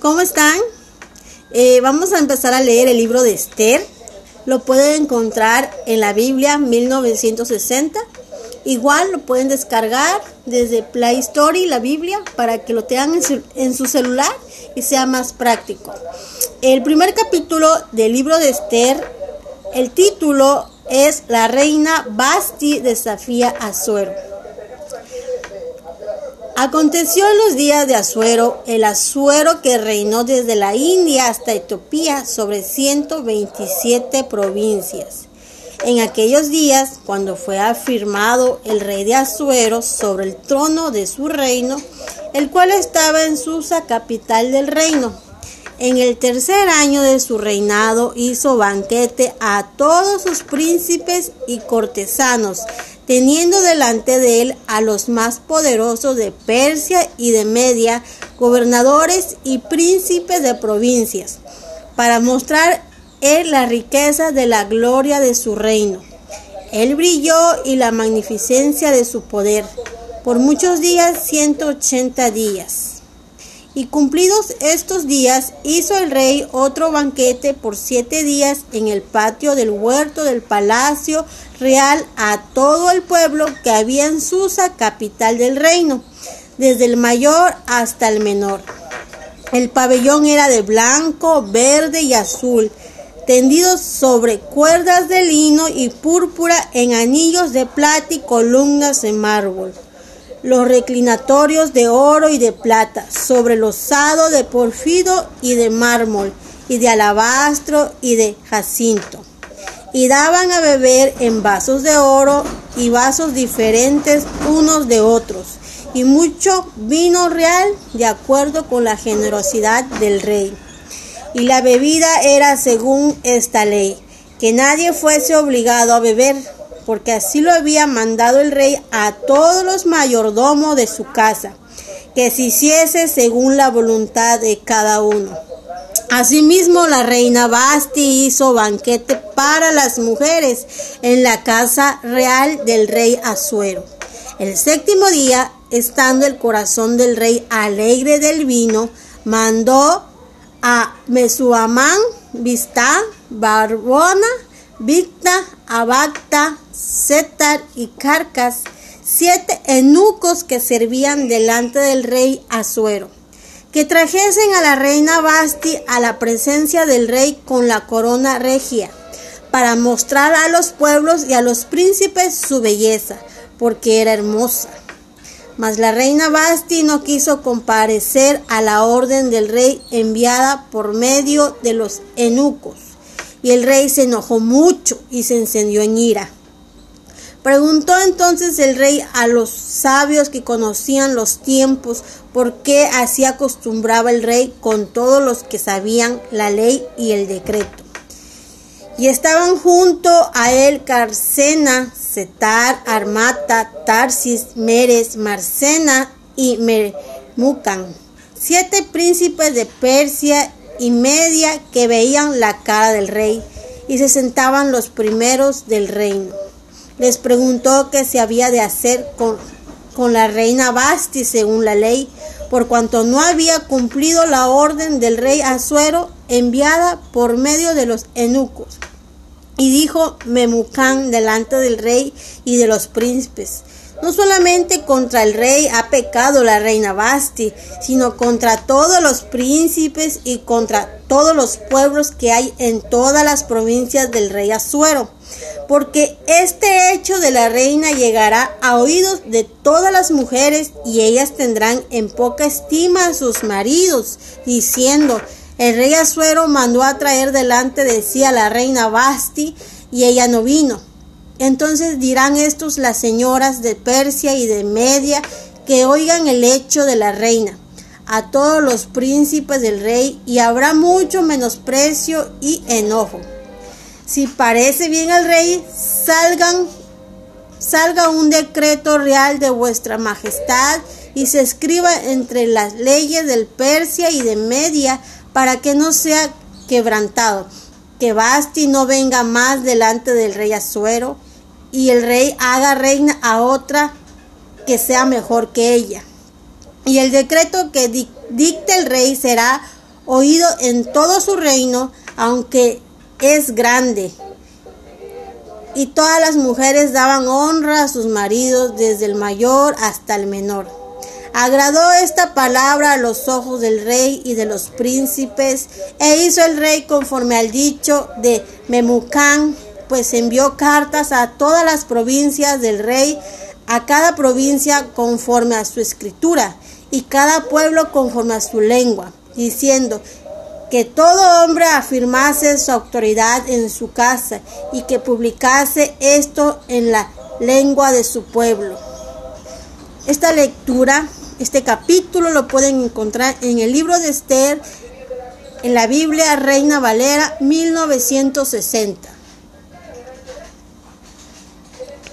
¿Cómo están? Eh, vamos a empezar a leer el libro de Esther. Lo pueden encontrar en la Biblia 1960. Igual lo pueden descargar desde Play Story, la Biblia, para que lo tengan en su, en su celular y sea más práctico. El primer capítulo del libro de Esther, el título es La reina Basti desafía a Suero. Aconteció en los días de Asuero, el Asuero que reinó desde la India hasta Etiopía sobre 127 provincias. En aquellos días, cuando fue afirmado el rey de Asuero sobre el trono de su reino, el cual estaba en Susa, capital del reino. En el tercer año de su reinado hizo banquete a todos sus príncipes y cortesanos, teniendo delante de él a los más poderosos de Persia y de Media, gobernadores y príncipes de provincias, para mostrar él la riqueza de la gloria de su reino. Él brilló y la magnificencia de su poder, por muchos días, ciento ochenta días. Y cumplidos estos días, hizo el rey otro banquete por siete días en el patio del huerto del palacio real a todo el pueblo que había en Susa, capital del reino, desde el mayor hasta el menor. El pabellón era de blanco, verde y azul, tendidos sobre cuerdas de lino y púrpura en anillos de plata y columnas de mármol los reclinatorios de oro y de plata, sobre losado de porfido y de mármol, y de alabastro y de jacinto. Y daban a beber en vasos de oro y vasos diferentes unos de otros, y mucho vino real de acuerdo con la generosidad del rey. Y la bebida era según esta ley, que nadie fuese obligado a beber porque así lo había mandado el rey a todos los mayordomos de su casa, que se hiciese según la voluntad de cada uno. Asimismo, la reina Basti hizo banquete para las mujeres en la casa real del rey Azuero. El séptimo día, estando el corazón del rey alegre del vino, mandó a Mesuamán, Vistá, Barbona, Victa, Abacta, Setar y Carcas, siete eunucos que servían delante del rey Azuero, que trajesen a la reina Basti a la presencia del rey con la corona regia, para mostrar a los pueblos y a los príncipes su belleza, porque era hermosa. Mas la reina Basti no quiso comparecer a la orden del rey enviada por medio de los eunucos y el rey se enojó mucho y se encendió en ira. Preguntó entonces el rey a los sabios que conocían los tiempos por qué así acostumbraba el rey con todos los que sabían la ley y el decreto. Y estaban junto a él Carcena, Setar, Armata, Tarsis, Meres, Marcena y Mermucan, siete príncipes de Persia y media que veían la cara del rey y se sentaban los primeros del reino. Les preguntó qué se había de hacer con, con la reina Basti según la ley, por cuanto no había cumplido la orden del rey Azuero enviada por medio de los eunucos. Y dijo Memucán delante del rey y de los príncipes, no solamente contra el rey ha pecado la reina Basti, sino contra todos los príncipes y contra todos los pueblos que hay en todas las provincias del rey Azuero. Porque este hecho de la reina llegará a oídos de todas las mujeres y ellas tendrán en poca estima a sus maridos, diciendo, el rey Azuero mandó a traer delante de sí a la reina Basti y ella no vino. Entonces dirán estos las señoras de Persia y de Media que oigan el hecho de la reina a todos los príncipes del rey y habrá mucho menosprecio y enojo. Si parece bien al rey, salgan salga un decreto real de vuestra majestad y se escriba entre las leyes del Persia y de Media para que no sea quebrantado, que Basti no venga más delante del rey Azuero y el rey haga reina a otra que sea mejor que ella. Y el decreto que dicte el rey será oído en todo su reino, aunque es grande. Y todas las mujeres daban honra a sus maridos, desde el mayor hasta el menor. Agradó esta palabra a los ojos del rey y de los príncipes, e hizo el rey conforme al dicho de Memucán, pues envió cartas a todas las provincias del rey, a cada provincia conforme a su escritura, y cada pueblo conforme a su lengua, diciendo que todo hombre afirmase su autoridad en su casa y que publicase esto en la lengua de su pueblo. Esta lectura, este capítulo lo pueden encontrar en el libro de Esther, en la Biblia Reina Valera 1960.